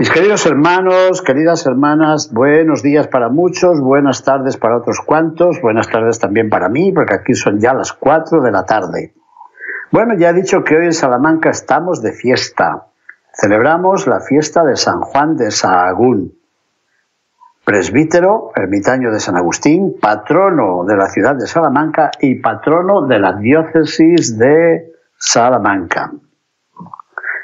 Mis queridos hermanos, queridas hermanas, buenos días para muchos, buenas tardes para otros cuantos, buenas tardes también para mí, porque aquí son ya las 4 de la tarde. Bueno, ya he dicho que hoy en Salamanca estamos de fiesta. Celebramos la fiesta de San Juan de Sahagún, presbítero, ermitaño de San Agustín, patrono de la ciudad de Salamanca y patrono de la diócesis de Salamanca.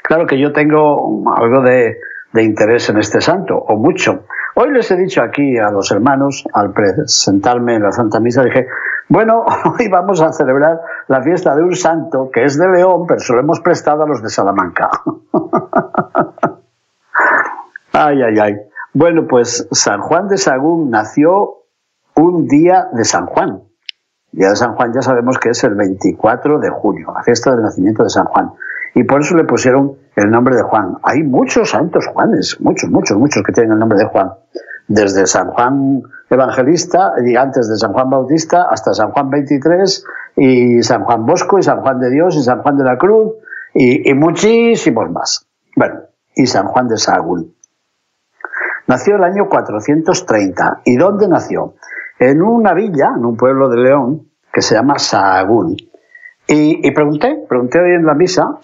Claro que yo tengo algo de de interés en este santo, o mucho. Hoy les he dicho aquí a los hermanos, al presentarme en la Santa Misa, dije, bueno, hoy vamos a celebrar la fiesta de un santo que es de León, pero se lo hemos prestado a los de Salamanca. ay, ay, ay. Bueno, pues San Juan de Sagún nació un día de San Juan. Día de San Juan ya sabemos que es el 24 de junio, la fiesta del nacimiento de San Juan y por eso le pusieron el nombre de Juan. Hay muchos santos Juanes, muchos, muchos, muchos que tienen el nombre de Juan. Desde San Juan Evangelista, y antes de San Juan Bautista, hasta San Juan 23, y San Juan Bosco, y San Juan de Dios, y San Juan de la Cruz, y, muchísimos más. Bueno, y San Juan de Sahagún. Nació el año 430. ¿Y dónde nació? En una villa, en un pueblo de León, que se llama Sahagún. Y, y pregunté, pregunté hoy en la misa,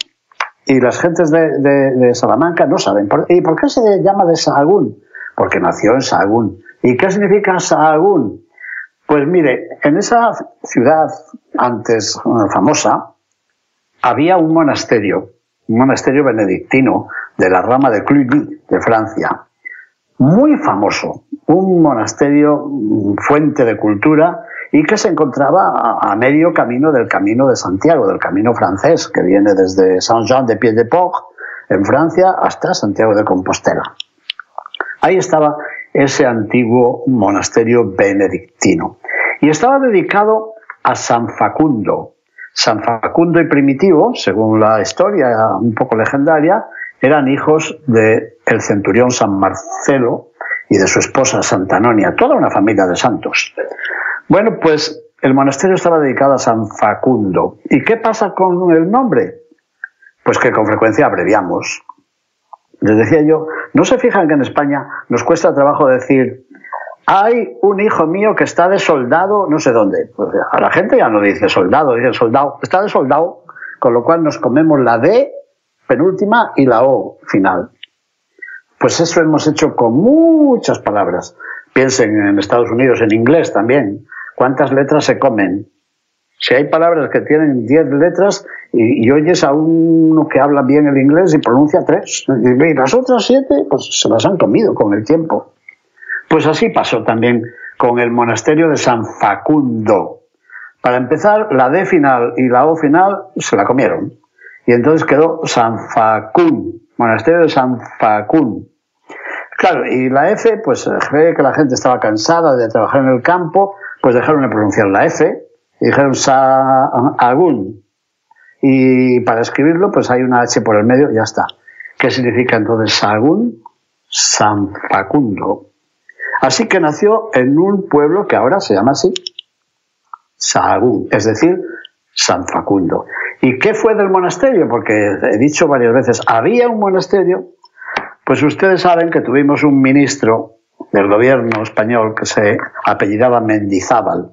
y las gentes de, Salamanca no saben. ¿Y por qué se llama de Sahagún? Porque nació en Sahagún. ¿Y qué significa Sahagún? Pues mire, en esa ciudad antes eh, famosa había un monasterio, un monasterio benedictino de la rama de Cluny, de Francia, muy famoso, un monasterio mm, fuente de cultura y que se encontraba a, medio camino del camino de Santiago, del camino francés, que viene desde Saint-Jean-de-Pied-de-Port, en Francia, hasta Santiago de Compostela. Ahí estaba ese antiguo monasterio benedictino. Y estaba dedicado a San Facundo. San Facundo y Primitivo, según la historia un poco legendaria, eran hijos del el centurión San Marcelo y de su esposa Santa Anonia, toda una familia de santos. Bueno, pues el monasterio estaba dedicado a San Facundo. ¿Y qué pasa con el nombre? Pues que con frecuencia abreviamos. Les decía yo, ¿no se fijan que en España nos cuesta trabajo decir, hay un hijo mío que está de soldado no sé dónde? Pues a la gente ya no dice soldado, dice soldado, está de soldado, con lo cual nos comemos la D penúltima y la O final. Pues eso hemos hecho con muchas palabras. Piensen en Estados Unidos, en inglés también. ¿Cuántas letras se comen? Si hay palabras que tienen 10 letras y, oyes a uno que habla bien el inglés y pronuncia tres, y las otras siete, pues se las han comido con el tiempo. Pues así pasó también con el monasterio de San Facundo. Para empezar, la D final y la O final se la comieron. Y entonces quedó San Facún, monasterio de San Facún. Claro, y la F, pues ve que la gente estaba cansada de trabajar en el campo pues dejaron de pronunciar la F y dijeron Sahagún. Y para escribirlo, pues hay una H por el medio y ya está. ¿Qué significa entonces Sahagún? San Facundo. Así que nació en un pueblo que ahora se llama así, Sahagún, es decir, San Facundo. ¿Y qué fue del monasterio? Porque he dicho varias veces, había un monasterio, pues ustedes saben que tuvimos un ministro del gobierno español que se apellidaba Mendizábal.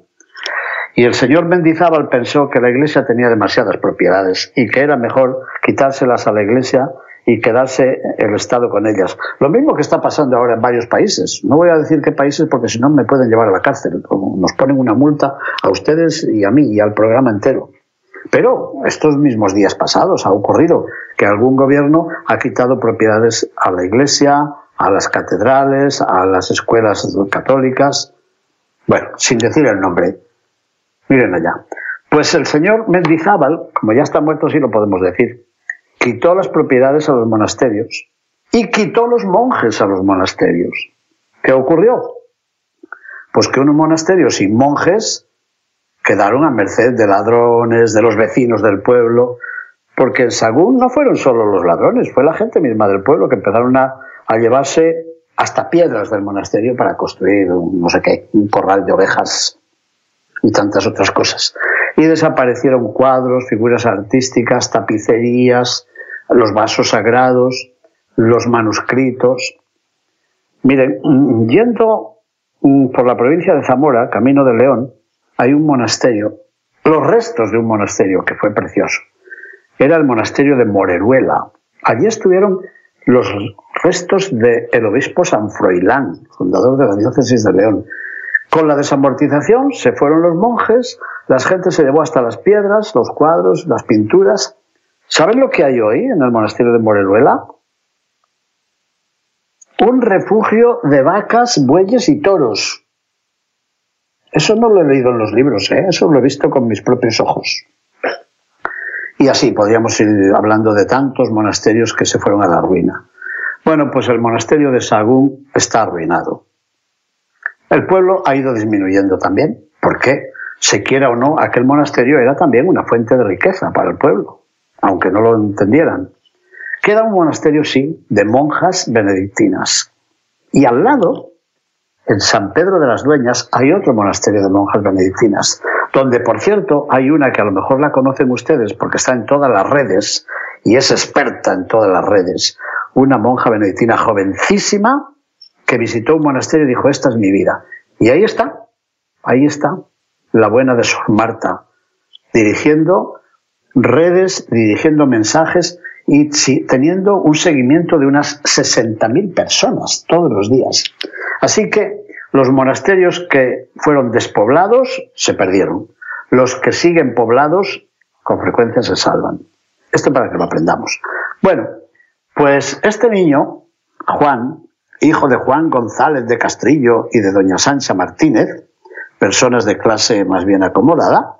Y el señor Mendizábal pensó que la iglesia tenía demasiadas propiedades y que era mejor quitárselas a la iglesia y quedarse el Estado con ellas. Lo mismo que está pasando ahora en varios países. No voy a decir qué países porque si no me pueden llevar a la cárcel. Nos ponen una multa a ustedes y a mí y al programa entero. Pero estos mismos días pasados ha ocurrido que algún gobierno ha quitado propiedades a la iglesia, a las catedrales, a las escuelas católicas, bueno, sin decir el nombre. Miren allá. Pues el señor Mendizábal, como ya está muerto, sí lo podemos decir, quitó las propiedades a los monasterios y quitó los monjes a los monasterios. ¿Qué ocurrió? Pues que unos monasterios sin monjes quedaron a merced de ladrones, de los vecinos del pueblo, porque en Sagún no fueron solo los ladrones, fue la gente misma del pueblo que empezaron a, a llevarse hasta piedras del monasterio para construir no sé qué, un corral de ovejas y tantas otras cosas. Y desaparecieron cuadros, figuras artísticas, tapicerías, los vasos sagrados, los manuscritos. Miren, yendo por la provincia de Zamora, camino de León, hay un monasterio, los restos de un monasterio que fue precioso. Era el monasterio de Moreruela. Allí estuvieron los restos del obispo San Froilán, fundador de la diócesis de León. Con la desamortización se fueron los monjes, la gente se llevó hasta las piedras, los cuadros, las pinturas. ¿Saben lo que hay hoy en el monasterio de Moreruela? Un refugio de vacas, bueyes y toros. Eso no lo he leído en los libros, ¿eh? eso lo he visto con mis propios ojos. Y así podríamos ir hablando de tantos monasterios que se fueron a la ruina. Bueno, pues el monasterio de Sagún está arruinado. El pueblo ha ido disminuyendo también, porque, se quiera o no, aquel monasterio era también una fuente de riqueza para el pueblo, aunque no lo entendieran. Queda un monasterio, sí, de monjas benedictinas. Y al lado en San Pedro de las Dueñas hay otro monasterio de monjas benedictinas, donde, por cierto, hay una que a lo mejor la conocen ustedes porque está en todas las redes y es experta en todas las redes, una monja benedictina jovencísima que visitó un monasterio y dijo, esta es mi vida. Y ahí está, ahí está, la buena de Sor Marta, dirigiendo redes, dirigiendo mensajes y teniendo un seguimiento de unas 60.000 personas todos los días. Así que los monasterios que fueron despoblados se perdieron. Los que siguen poblados con frecuencia se salvan. Esto para que lo aprendamos. Bueno, pues este niño, Juan, hijo de Juan González de Castrillo y de doña Sancha Martínez, personas de clase más bien acomodada,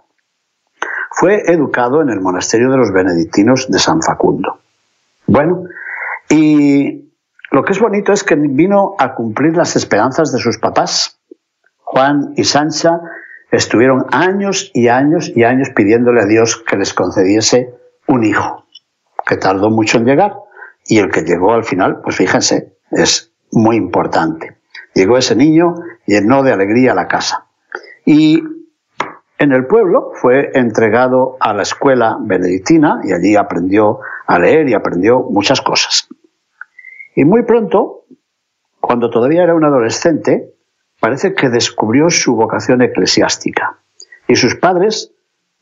fue educado en el monasterio de los benedictinos de San Facundo. Bueno, y lo que es bonito es que vino a cumplir las esperanzas de sus papás. Juan y Sancha estuvieron años y años y años pidiéndole a Dios que les concediese un hijo, que tardó mucho en llegar. Y el que llegó al final, pues fíjense, es muy importante. Llegó ese niño, llenó de alegría la casa. Y en el pueblo fue entregado a la escuela benedictina y allí aprendió a leer y aprendió muchas cosas. Y muy pronto, cuando todavía era un adolescente, parece que descubrió su vocación eclesiástica. Y sus padres,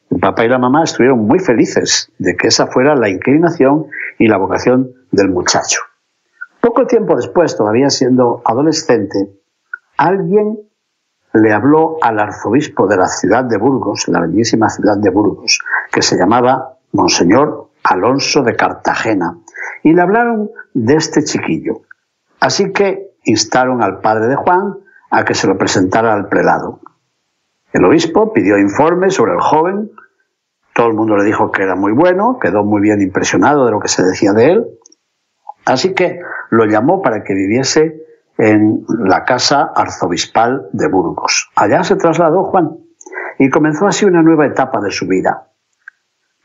el papá y la mamá, estuvieron muy felices de que esa fuera la inclinación y la vocación del muchacho. Poco tiempo después, todavía siendo adolescente, alguien le habló al arzobispo de la ciudad de Burgos, la bellísima ciudad de Burgos, que se llamaba Monseñor Alonso de Cartagena, y le hablaron de este chiquillo. Así que instaron al padre de Juan a que se lo presentara al prelado. El obispo pidió informes sobre el joven, todo el mundo le dijo que era muy bueno, quedó muy bien impresionado de lo que se decía de él, así que lo llamó para que viviese en la casa arzobispal de Burgos. Allá se trasladó Juan y comenzó así una nueva etapa de su vida.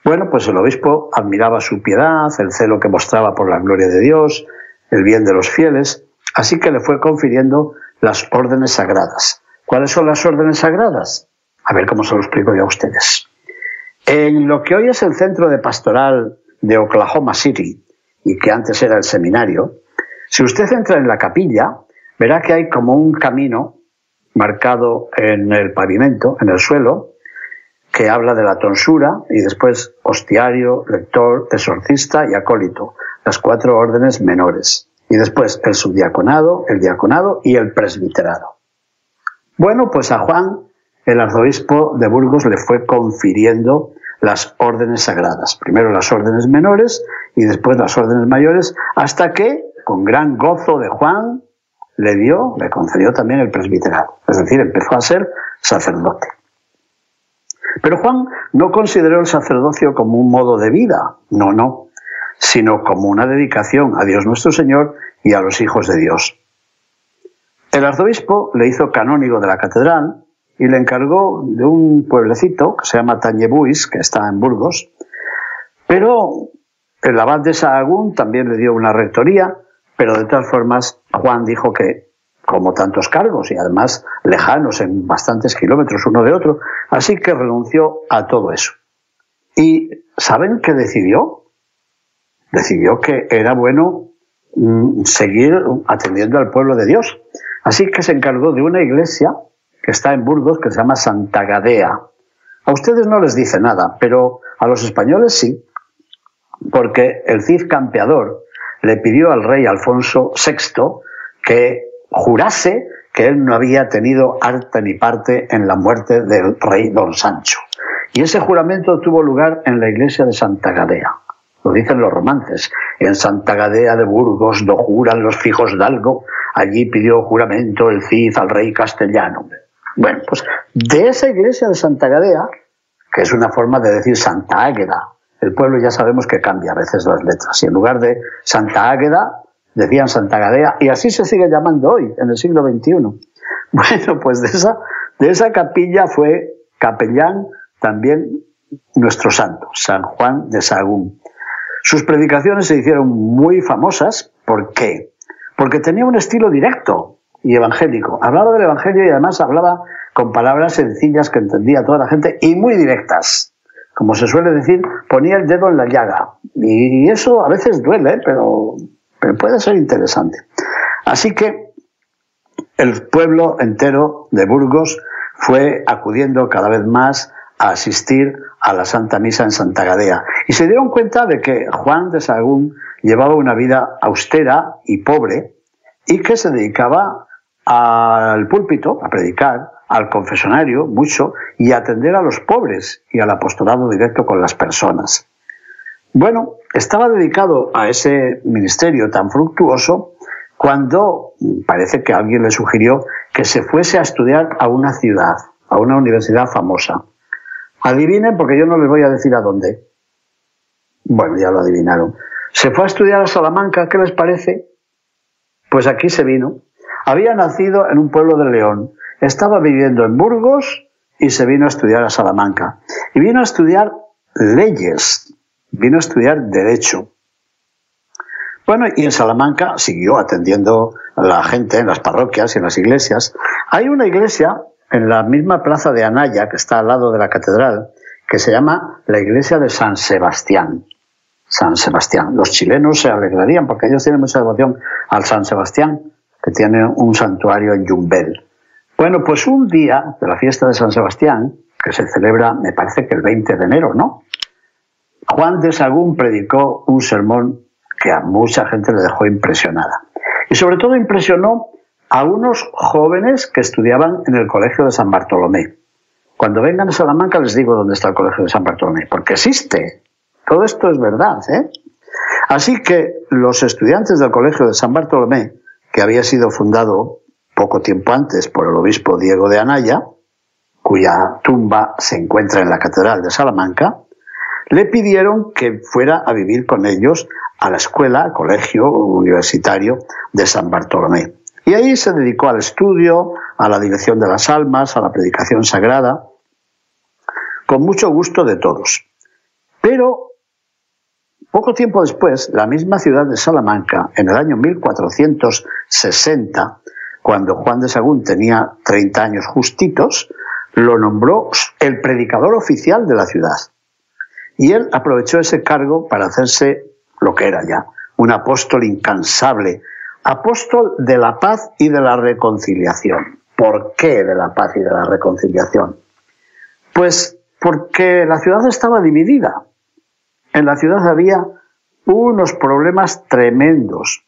Bueno, pues el obispo admiraba su piedad, el celo que mostraba por la gloria de Dios, el bien de los fieles, así que le fue confiriendo las órdenes sagradas. ¿Cuáles son las órdenes sagradas? A ver cómo se lo explico yo a ustedes. En lo que hoy es el centro de pastoral de Oklahoma City y que antes era el seminario, si usted entra en la capilla, verá que hay como un camino marcado en el pavimento, en el suelo, que habla de la tonsura y después hostiario, lector, exorcista y acólito, las cuatro órdenes menores. Y después el subdiaconado, el diaconado y el presbiterado. Bueno, pues a Juan, el arzobispo de Burgos, le fue confiriendo las órdenes sagradas. Primero las órdenes menores y después las órdenes mayores, hasta que, con gran gozo de Juan, le dio, le concedió también el presbiterado. Es decir, empezó a ser sacerdote. Pero Juan no consideró el sacerdocio como un modo de vida, no, no, sino como una dedicación a Dios nuestro Señor y a los hijos de Dios. El arzobispo le hizo canónigo de la catedral y le encargó de un pueblecito que se llama Tañebuis, que está en Burgos, pero el abad de Sahagún también le dio una rectoría, pero de todas formas Juan dijo que como tantos cargos y además lejanos en bastantes kilómetros uno de otro, así que renunció a todo eso. ¿Y saben qué decidió? Decidió que era bueno mm, seguir atendiendo al pueblo de Dios. Así que se encargó de una iglesia que está en Burgos que se llama Santa Gadea. A ustedes no les dice nada, pero a los españoles sí, porque el Cid campeador le pidió al rey Alfonso VI que jurase que él no había tenido arte ni parte en la muerte del rey don Sancho. Y ese juramento tuvo lugar en la iglesia de Santa Gadea. Lo dicen los romances. En Santa Gadea de Burgos do juran los fijos d'algo. Allí pidió juramento el Cid al rey castellano. Bueno, pues de esa iglesia de Santa Gadea, que es una forma de decir Santa Águeda, el pueblo ya sabemos que cambia a veces las letras. Y en lugar de Santa Águeda, decían Santa Gadea, y así se sigue llamando hoy, en el siglo XXI. Bueno, pues de esa, de esa capilla fue capellán también nuestro santo, San Juan de Sagún. Sus predicaciones se hicieron muy famosas, ¿por qué? Porque tenía un estilo directo y evangélico. Hablaba del Evangelio y además hablaba con palabras sencillas que entendía toda la gente y muy directas como se suele decir, ponía el dedo en la llaga. Y eso a veces duele, pero, pero puede ser interesante. Así que el pueblo entero de Burgos fue acudiendo cada vez más a asistir a la Santa Misa en Santa Gadea. Y se dieron cuenta de que Juan de Sagún llevaba una vida austera y pobre y que se dedicaba al púlpito, a predicar, al confesonario mucho y atender a los pobres y al apostolado directo con las personas. Bueno, estaba dedicado a ese ministerio tan fructuoso cuando parece que alguien le sugirió que se fuese a estudiar a una ciudad, a una universidad famosa. Adivinen porque yo no les voy a decir a dónde. Bueno, ya lo adivinaron. Se fue a estudiar a Salamanca, ¿qué les parece? Pues aquí se vino. Había nacido en un pueblo de León, estaba viviendo en Burgos y se vino a estudiar a Salamanca. Y vino a estudiar leyes, vino a estudiar derecho. Bueno, y en Salamanca siguió atendiendo a la gente en las parroquias y en las iglesias. Hay una iglesia en la misma plaza de Anaya, que está al lado de la catedral, que se llama la iglesia de San Sebastián. San Sebastián. Los chilenos se alegrarían porque ellos tienen mucha devoción al San Sebastián, que tiene un santuario en Yumbel. Bueno, pues un día de la fiesta de San Sebastián, que se celebra, me parece que el 20 de enero, ¿no? Juan de Sagún predicó un sermón que a mucha gente le dejó impresionada. Y sobre todo impresionó a unos jóvenes que estudiaban en el Colegio de San Bartolomé. Cuando vengan a Salamanca les digo dónde está el Colegio de San Bartolomé, porque existe. Todo esto es verdad. ¿eh? Así que los estudiantes del Colegio de San Bartolomé, que había sido fundado poco tiempo antes por el obispo Diego de Anaya, cuya tumba se encuentra en la Catedral de Salamanca, le pidieron que fuera a vivir con ellos a la escuela, colegio universitario de San Bartolomé. Y ahí se dedicó al estudio, a la dirección de las almas, a la predicación sagrada, con mucho gusto de todos. Pero poco tiempo después, la misma ciudad de Salamanca, en el año 1460, cuando Juan de Sagún tenía 30 años justitos, lo nombró el predicador oficial de la ciudad. Y él aprovechó ese cargo para hacerse lo que era ya, un apóstol incansable, apóstol de la paz y de la reconciliación. ¿Por qué de la paz y de la reconciliación? Pues porque la ciudad estaba dividida. En la ciudad había unos problemas tremendos.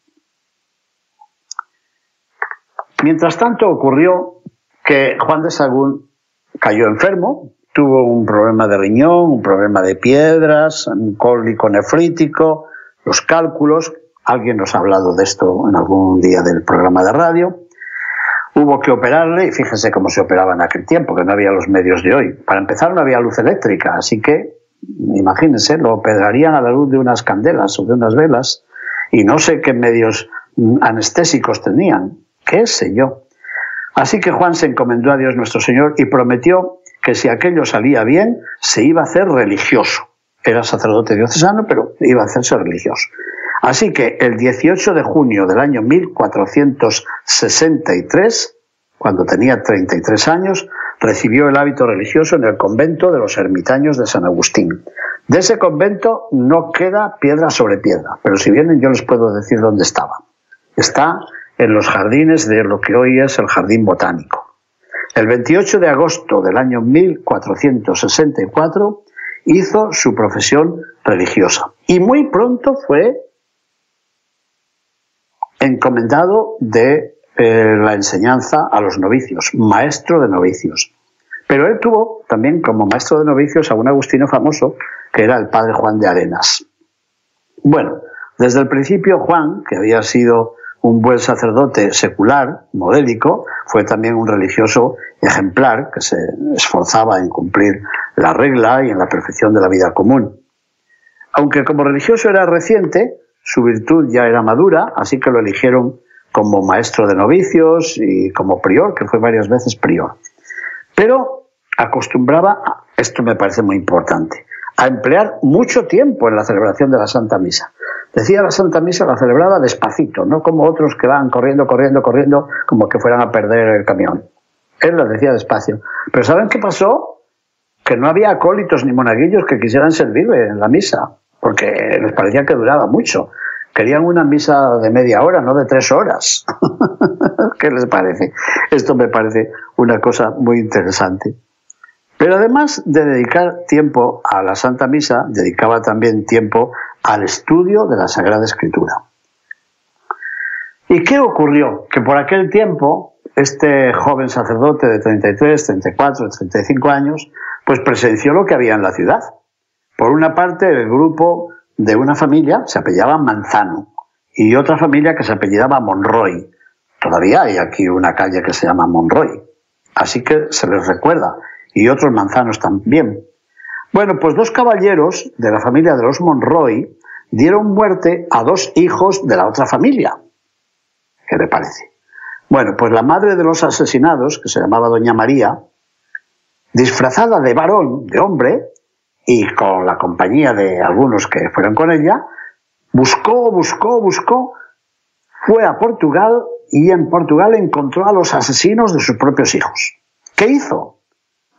Mientras tanto ocurrió que Juan de Sagún cayó enfermo, tuvo un problema de riñón, un problema de piedras, un cólico nefrítico, los cálculos, alguien nos ha hablado de esto en algún día del programa de radio, hubo que operarle y fíjense cómo se operaba en aquel tiempo, que no había los medios de hoy. Para empezar no había luz eléctrica, así que Imagínense, lo pedrarían a la luz de unas candelas o de unas velas y no sé qué medios anestésicos tenían, qué sé yo. Así que Juan se encomendó a Dios nuestro Señor y prometió que si aquello salía bien, se iba a hacer religioso. Era sacerdote diocesano, pero iba a hacerse religioso. Así que el 18 de junio del año 1463, cuando tenía 33 años, recibió el hábito religioso en el convento de los ermitaños de San Agustín. De ese convento no queda piedra sobre piedra, pero si vienen yo les puedo decir dónde estaba. Está en los jardines de lo que hoy es el Jardín Botánico. El 28 de agosto del año 1464 hizo su profesión religiosa y muy pronto fue encomendado de eh, la enseñanza a los novicios, maestro de novicios. Pero él tuvo también como maestro de novicios a un agustino famoso que era el padre Juan de Arenas. Bueno, desde el principio Juan, que había sido un buen sacerdote secular, modélico, fue también un religioso ejemplar que se esforzaba en cumplir la regla y en la perfección de la vida común. Aunque como religioso era reciente, su virtud ya era madura, así que lo eligieron como maestro de novicios y como prior, que fue varias veces prior. Pero acostumbraba, esto me parece muy importante, a emplear mucho tiempo en la celebración de la Santa Misa. Decía la Santa Misa la celebraba despacito, no como otros que van corriendo, corriendo, corriendo, como que fueran a perder el camión. Él la decía despacio. Pero ¿saben qué pasó? Que no había acólitos ni monaguillos que quisieran servirle en la misa, porque les parecía que duraba mucho. Querían una misa de media hora, no de tres horas. ¿Qué les parece? Esto me parece una cosa muy interesante. Pero además de dedicar tiempo a la Santa Misa, dedicaba también tiempo al estudio de la Sagrada Escritura. ¿Y qué ocurrió? Que por aquel tiempo, este joven sacerdote de 33, 34, 35 años, pues presenció lo que había en la ciudad. Por una parte, el grupo de una familia se apellidaba Manzano y otra familia que se apellidaba Monroy. Todavía hay aquí una calle que se llama Monroy. Así que se les recuerda. Y otros manzanos también. Bueno, pues dos caballeros de la familia de los Monroy dieron muerte a dos hijos de la otra familia. ¿Qué le parece? Bueno, pues la madre de los asesinados, que se llamaba Doña María, disfrazada de varón, de hombre, y con la compañía de algunos que fueron con ella, buscó, buscó, buscó, fue a Portugal y en Portugal encontró a los asesinos de sus propios hijos. ¿Qué hizo?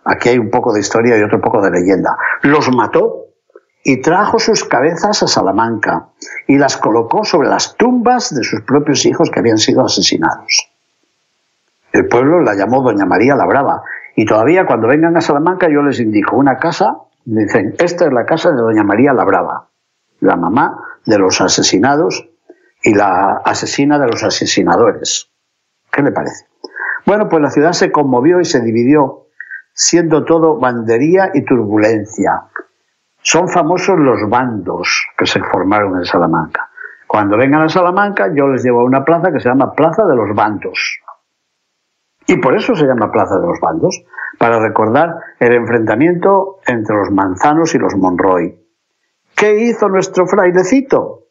Aquí hay un poco de historia y otro poco de leyenda. Los mató y trajo sus cabezas a Salamanca y las colocó sobre las tumbas de sus propios hijos que habían sido asesinados. El pueblo la llamó Doña María la Brava y todavía cuando vengan a Salamanca yo les indico una casa Dicen, esta es la casa de doña María la Brava, la mamá de los asesinados y la asesina de los asesinadores. ¿Qué le parece? Bueno, pues la ciudad se conmovió y se dividió, siendo todo bandería y turbulencia. Son famosos los bandos que se formaron en Salamanca. Cuando vengan a Salamanca, yo les llevo a una plaza que se llama Plaza de los Bandos. Y por eso se llama Plaza de los Bandos, para recordar el enfrentamiento entre los manzanos y los Monroy. ¿Qué hizo nuestro frailecito?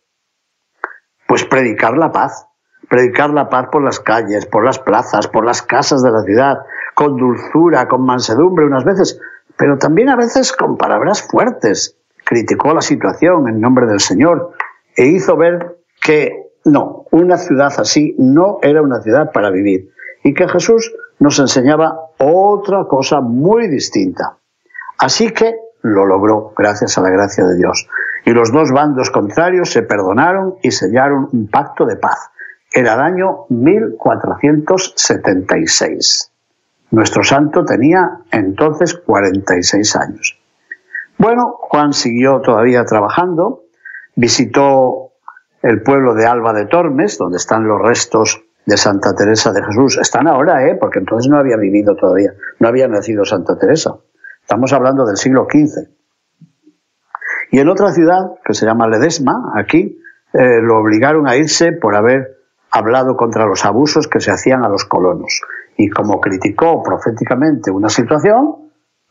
Pues predicar la paz, predicar la paz por las calles, por las plazas, por las casas de la ciudad, con dulzura, con mansedumbre unas veces, pero también a veces con palabras fuertes. Criticó la situación en nombre del Señor e hizo ver que no, una ciudad así no era una ciudad para vivir y que Jesús nos enseñaba otra cosa muy distinta. Así que lo logró gracias a la gracia de Dios. Y los dos bandos contrarios se perdonaron y sellaron un pacto de paz. Era el año 1476. Nuestro santo tenía entonces 46 años. Bueno, Juan siguió todavía trabajando, visitó el pueblo de Alba de Tormes, donde están los restos de Santa Teresa de Jesús. Están ahora, ¿eh? porque entonces no había vivido todavía, no había nacido Santa Teresa. Estamos hablando del siglo XV. Y en otra ciudad, que se llama Ledesma, aquí, eh, lo obligaron a irse por haber hablado contra los abusos que se hacían a los colonos. Y como criticó proféticamente una situación,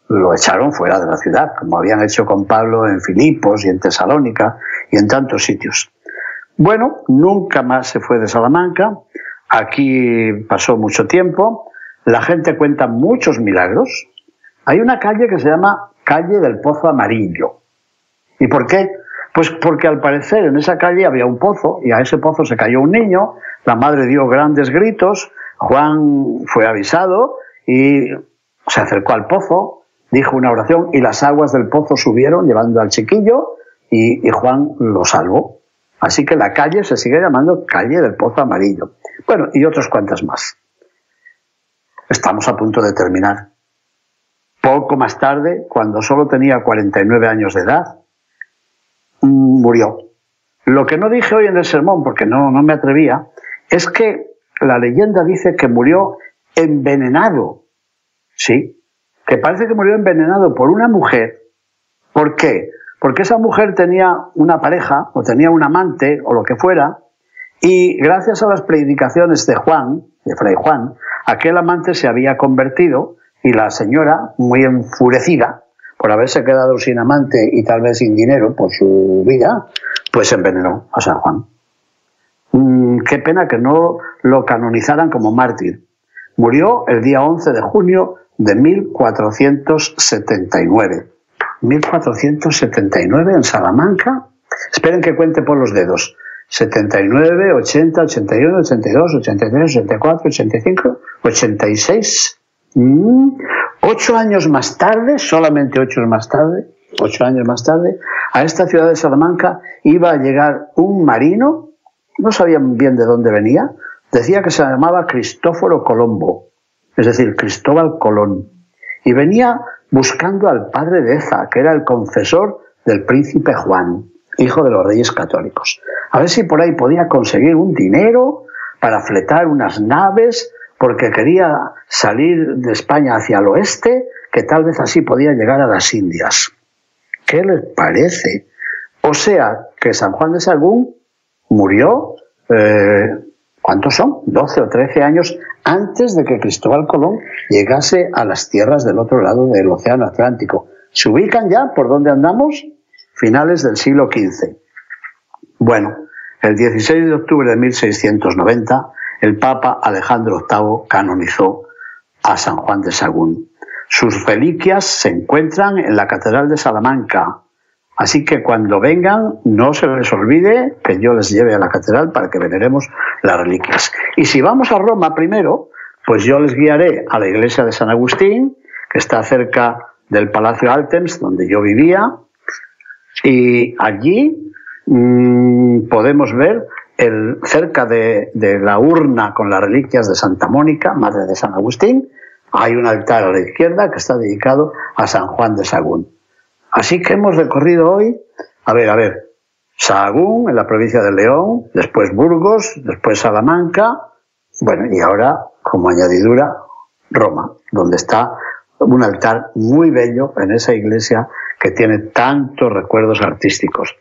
lo echaron fuera de la ciudad, como habían hecho con Pablo en Filipos y en Tesalónica y en tantos sitios. Bueno, nunca más se fue de Salamanca, aquí pasó mucho tiempo, la gente cuenta muchos milagros. Hay una calle que se llama Calle del Pozo Amarillo. ¿Y por qué? Pues porque al parecer en esa calle había un pozo y a ese pozo se cayó un niño, la madre dio grandes gritos, Juan fue avisado y se acercó al pozo, dijo una oración y las aguas del pozo subieron llevando al chiquillo y, Juan lo salvó. Así que la calle se sigue llamando calle del Pozo Amarillo. Bueno, y otras cuantas más. Estamos a punto de terminar. Poco más tarde, cuando solo tenía 49 años de edad, mm, murió. Lo que no dije hoy en el sermón, porque no, no me atrevía, es que la leyenda dice que murió envenenado. Sí, que parece que murió envenenado por una mujer. ¿Por qué? Porque esa mujer tenía una pareja o tenía un amante o lo que fuera, y gracias a las predicaciones de Juan, de Fray Juan, aquel amante se había convertido y la señora, muy enfurecida por haberse quedado sin amante y tal vez sin dinero por su vida, pues envenenó a San Juan. Mm, qué pena que no lo canonizaran como mártir. Murió el día 11 de junio de 1479. 1479 en Salamanca. Esperen que cuente por los dedos. 79, 80, 81, 82, 83, 84, 85, 86. Ocho años más tarde, solamente ocho más tarde, ocho años más tarde, a esta ciudad de Salamanca iba a llegar un marino, no sabían bien de dónde venía, decía que se llamaba Cristóforo Colombo, es decir, Cristóbal Colón, y venía buscando al padre de Eza, que era el confesor del príncipe Juan, hijo de los reyes católicos. A ver si por ahí podía conseguir un dinero para fletar unas naves, porque quería salir de España hacia el oeste, que tal vez así podía llegar a las Indias. ¿Qué les parece? O sea, que San Juan de Sagún murió, eh, ¿cuántos son? 12 o 13 años antes de que Cristóbal Colón llegase a las tierras del otro lado del Océano Atlántico. ¿Se ubican ya por dónde andamos? Finales del siglo XV. Bueno, el 16 de octubre de 1690, el Papa Alejandro VIII canonizó a San Juan de Sagún. Sus reliquias se encuentran en la Catedral de Salamanca, así que cuando vengan no se les olvide que yo les lleve a la catedral para que veneremos las reliquias. Y si vamos a Roma primero, pues yo les guiaré a la iglesia de San Agustín, que está cerca del Palacio Altems, donde yo vivía, y allí mmm, podemos ver el, cerca de, de, la urna con las reliquias de Santa Mónica, madre de San Agustín, hay un altar a la izquierda que está dedicado a San Juan de Sagún. Así que hemos recorrido hoy, a ver, a ver, Sagún en la provincia de León, después Burgos, después Salamanca, bueno, y ahora, como añadidura, Roma, donde está un altar muy bello en esa iglesia que tiene tantos recuerdos artísticos.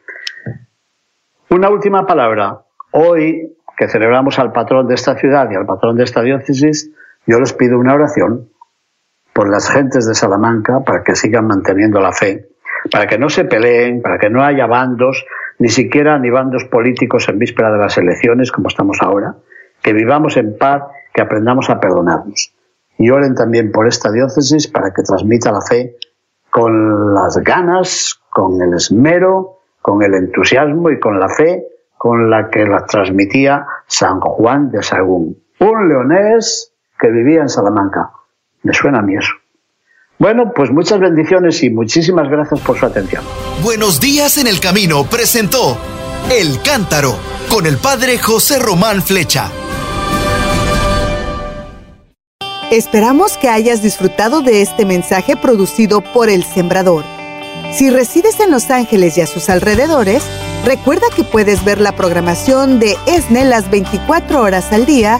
Una última palabra. Hoy, que celebramos al patrón de esta ciudad y al patrón de esta diócesis, yo les pido una oración por las gentes de Salamanca para que sigan manteniendo la fe, para que no se peleen, para que no haya bandos, ni siquiera ni bandos políticos en víspera de las elecciones como estamos ahora, que vivamos en paz, que aprendamos a perdonarnos. Y oren también por esta diócesis para que transmita la fe con las ganas, con el esmero, con el entusiasmo y con la fe con la que la transmitía San Juan de Sagún, un leonés que vivía en Salamanca. Me suena a mí eso. Bueno, pues muchas bendiciones y muchísimas gracias por su atención. Buenos días en el camino presentó El Cántaro con el padre José Román Flecha. Esperamos que hayas disfrutado de este mensaje producido por El Sembrador. Si resides en Los Ángeles y a sus alrededores, recuerda que puedes ver la programación de ESNE las 24 horas al día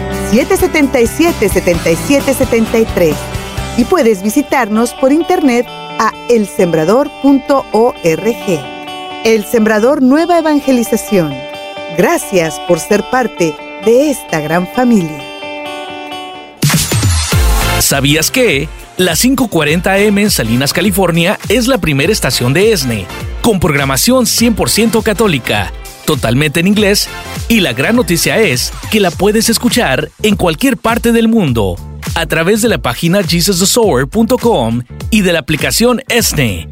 773-777-7773 y puedes visitarnos por internet a elsembrador.org. El Sembrador Nueva Evangelización. Gracias por ser parte de esta gran familia. ¿Sabías que? La 540M en Salinas, California es la primera estación de ESNE, con programación 100% católica, totalmente en inglés, y la gran noticia es que la puedes escuchar en cualquier parte del mundo a través de la página jesusthesower.com y de la aplicación ESNE.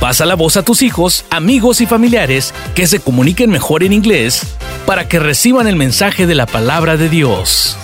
Pasa la voz a tus hijos, amigos y familiares que se comuniquen mejor en inglés para que reciban el mensaje de la palabra de Dios.